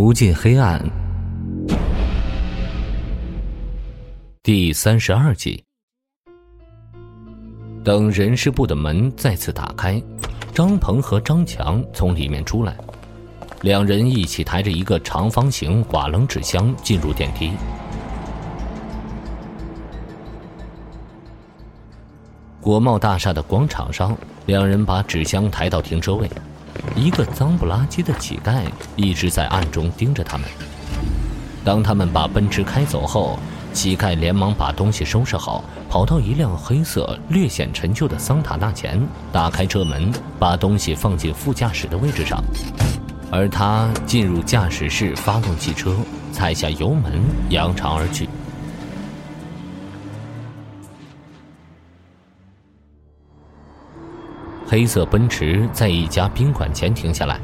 无尽黑暗，第三十二集。等人事部的门再次打开，张鹏和张强从里面出来，两人一起抬着一个长方形瓦楞纸箱进入电梯。国贸大厦的广场上，两人把纸箱抬到停车位。一个脏不拉几的乞丐一直在暗中盯着他们。当他们把奔驰开走后，乞丐连忙把东西收拾好，跑到一辆黑色、略显陈旧的桑塔纳前，打开车门，把东西放进副驾驶的位置上，而他进入驾驶室，发动汽车，踩下油门，扬长而去。黑色奔驰在一家宾馆前停下来，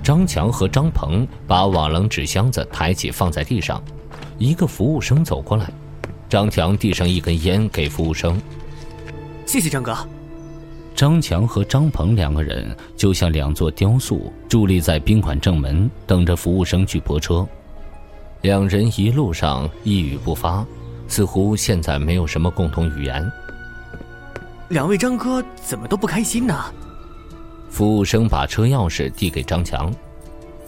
张强和张鹏把瓦楞纸箱子抬起放在地上，一个服务生走过来，张强递上一根烟给服务生，谢谢张哥。张强和张鹏两个人就像两座雕塑，伫立在宾馆正门，等着服务生去泊车。两人一路上一语不发，似乎现在没有什么共同语言。两位张哥怎么都不开心呢？服务生把车钥匙递给张强，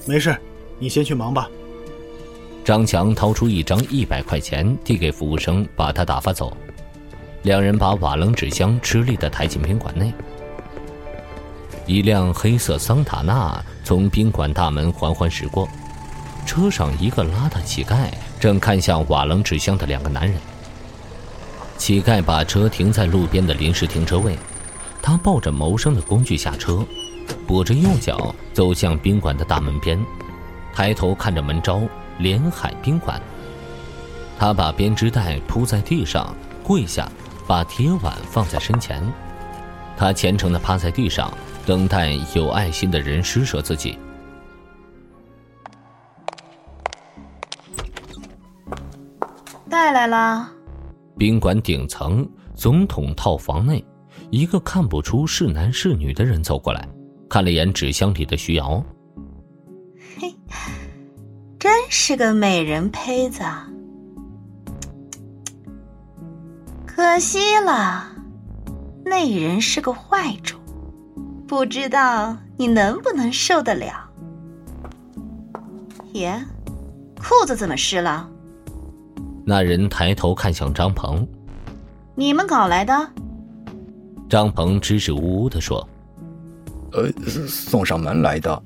没事，你先去忙吧。张强掏出一张一百块钱递给服务生，把他打发走。两人把瓦楞纸箱吃力的抬进宾馆内。一辆黑色桑塔纳从宾馆大门缓缓驶过，车上一个邋遢乞丐正看向瓦楞纸箱的两个男人。乞丐把车停在路边的临时停车位，他抱着谋生的工具下车，跛着右脚走向宾馆的大门边，抬头看着门招“连海宾馆”。他把编织袋铺在地上，跪下，把铁碗放在身前，他虔诚地趴在地上，等待有爱心的人施舍自己。带来了。宾馆顶层总统套房内，一个看不出是男是女的人走过来，看了眼纸箱里的徐瑶。嘿，真是个美人胚子，可惜了，那人是个坏主，不知道你能不能受得了。耶，裤子怎么湿了？那人抬头看向张鹏：“你们搞来的？”张鹏支支吾吾的说：“呃，送上门来的。”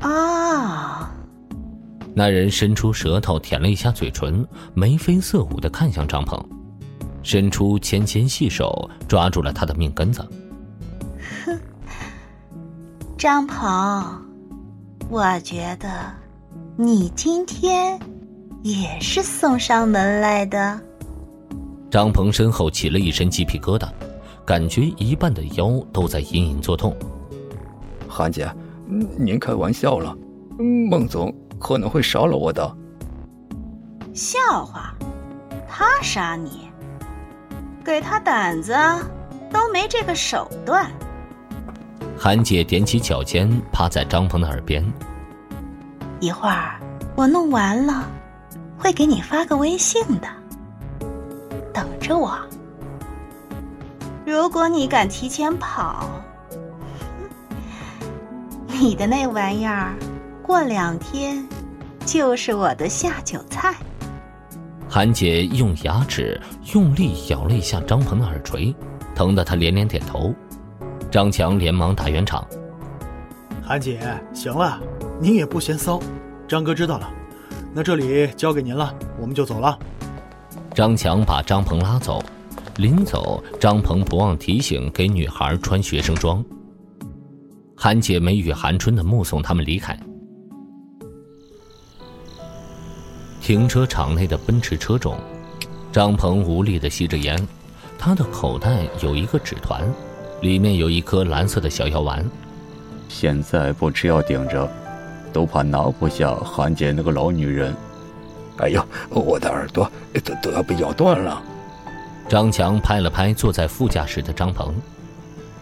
啊！那人伸出舌头舔了一下嘴唇，眉飞色舞的看向张鹏，伸出纤纤细手抓住了他的命根子。哼，张鹏，我觉得你今天……也是送上门来的。张鹏身后起了一身鸡皮疙瘩，感觉一半的腰都在隐隐作痛。韩姐，您开玩笑了，孟总可能会杀了我的。笑话，他杀你？给他胆子都没这个手段。韩姐踮起脚尖，趴在张鹏的耳边。一会儿我弄完了。会给你发个微信的，等着我。如果你敢提前跑，你的那玩意儿过两天就是我的下酒菜。韩姐用牙齿用力咬了一下张鹏的耳垂，疼得他连连点头。张强连忙打圆场：“韩姐，行了，您也不嫌骚，张哥知道了。”那这里交给您了，我们就走了。张强把张鹏拉走，临走，张鹏不忘提醒给女孩穿学生装。韩姐梅雨寒春的目送他们离开。停车场内的奔驰车中，张鹏无力的吸着烟，他的口袋有一个纸团，里面有一颗蓝色的小药丸。现在不吃药顶着。都怕拿不下韩姐那个老女人。哎呦，我的耳朵都都要被咬断了。张强拍了拍坐在副驾驶的张鹏：“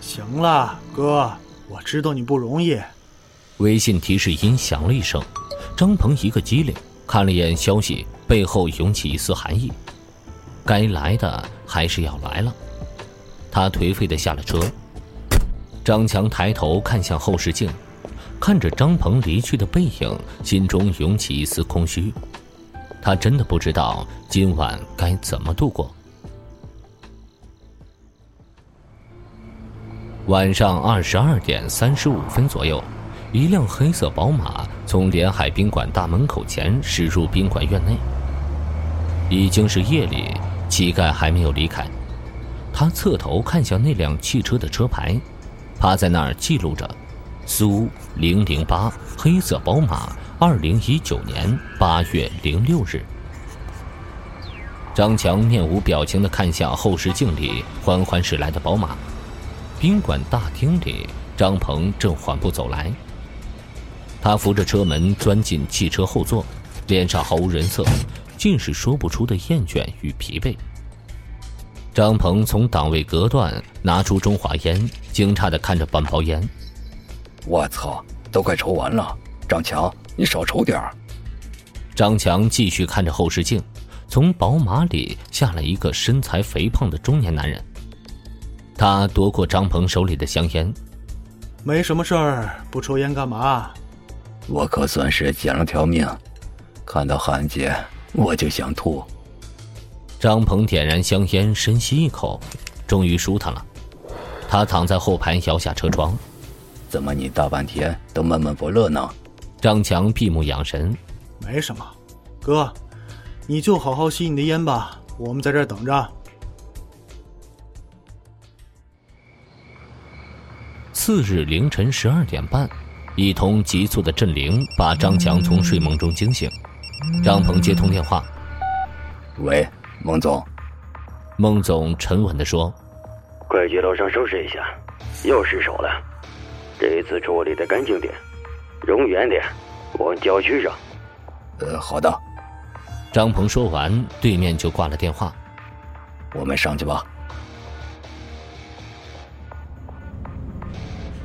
行了，哥，我知道你不容易。”微信提示音响了一声，张鹏一个机灵，看了一眼消息，背后涌起一丝寒意。该来的还是要来了。他颓废的下了车。张强抬头看向后视镜，看着张鹏离去的背影，心中涌起一丝空虚。他真的不知道今晚该怎么度过。晚上二十二点三十五分左右，一辆黑色宝马从连海宾馆大门口前驶入宾馆院内。已经是夜里，乞丐还没有离开。他侧头看向那辆汽车的车牌，趴在那儿记录着：“苏零零八黑色宝马，二零一九年八月零六日。”张强面无表情地看向后视镜里缓缓驶来的宝马。宾馆大厅里，张鹏正缓步走来。他扶着车门钻进汽车后座，脸上毫无人色，尽是说不出的厌倦与疲惫。张鹏从档位隔断拿出中华烟，惊诧的看着半包烟。我操，都快抽完了！张强，你少抽点儿。张强继续看着后视镜，从宝马里下来一个身材肥胖的中年男人。他夺过张鹏手里的香烟。没什么事儿，不抽烟干嘛？我可算是捡了条命，看到韩姐我就想吐。张鹏点燃香烟，深吸一口，终于舒坦了。他躺在后排，摇下车窗。怎么你大半天都闷闷不乐呢？张强闭目养神。没什么，哥，你就好好吸你的烟吧，我们在这儿等着。次日凌晨十二点半，一通急促的震铃把张强从睡梦中惊醒。张鹏接通电话：“喂。”孟总，孟总沉稳地说：“快去楼上收拾一下，又失手了。这一次处理的干净点，容远点，往郊区上。”呃，好的。张鹏说完，对面就挂了电话。我们上去吧。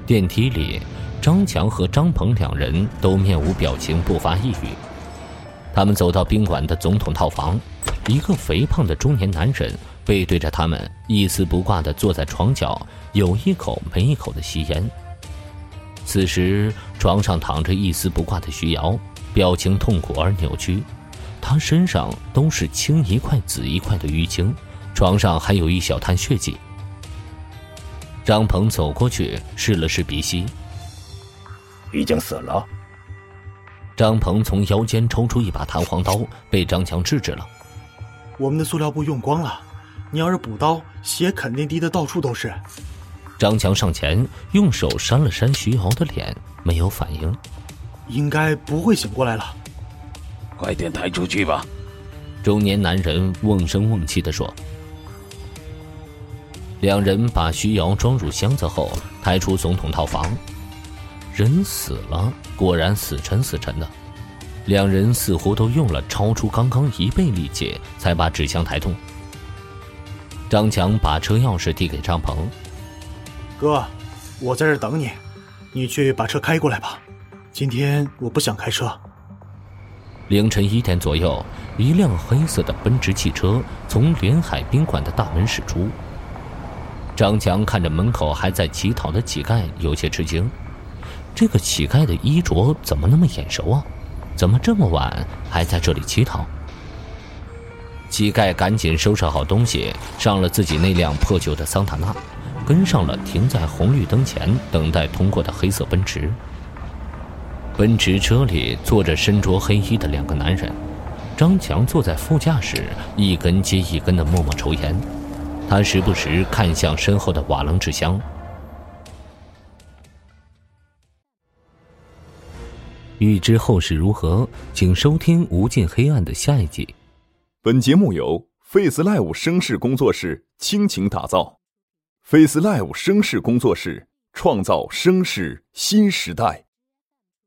电梯里，张强和张鹏两人都面无表情，不发一语。他们走到宾馆的总统套房。一个肥胖的中年男人背对着他们，一丝不挂的坐在床角，有一口没一口的吸烟。此时，床上躺着一丝不挂的徐瑶，表情痛苦而扭曲，她身上都是青一块紫一块的淤青，床上还有一小滩血迹。张鹏走过去试了试鼻息，已经死了。张鹏从腰间抽出一把弹簧刀，被张强制止了。我们的塑料布用光了，你要是补刀，血肯定滴得到处都是。张强上前用手扇了扇徐瑶的脸，没有反应，应该不会醒过来了。快点抬出去吧。中年男人瓮声瓮气地说。两人把徐瑶装入箱子后，抬出总统套房。人死了，果然死沉死沉的。两人似乎都用了超出刚刚一倍力气，才把纸箱抬动。张强把车钥匙递给张鹏：“哥，我在这等你，你去把车开过来吧。今天我不想开车。”凌晨一点左右，一辆黑色的奔驰汽车从连海宾馆的大门驶出。张强看着门口还在乞讨的乞丐，有些吃惊：这个乞丐的衣着怎么那么眼熟啊？怎么这么晚还在这里乞讨？乞丐赶紧收拾好东西，上了自己那辆破旧的桑塔纳，跟上了停在红绿灯前等待通过的黑色奔驰。奔驰车里坐着身着黑衣的两个男人，张强坐在副驾驶，一根接一根的默默抽烟，他时不时看向身后的瓦楞纸箱。欲知后事如何，请收听《无尽黑暗》的下一集。本节目由 Face Live 声势工作室倾情打造，Face Live 声势工作室创造声势新时代。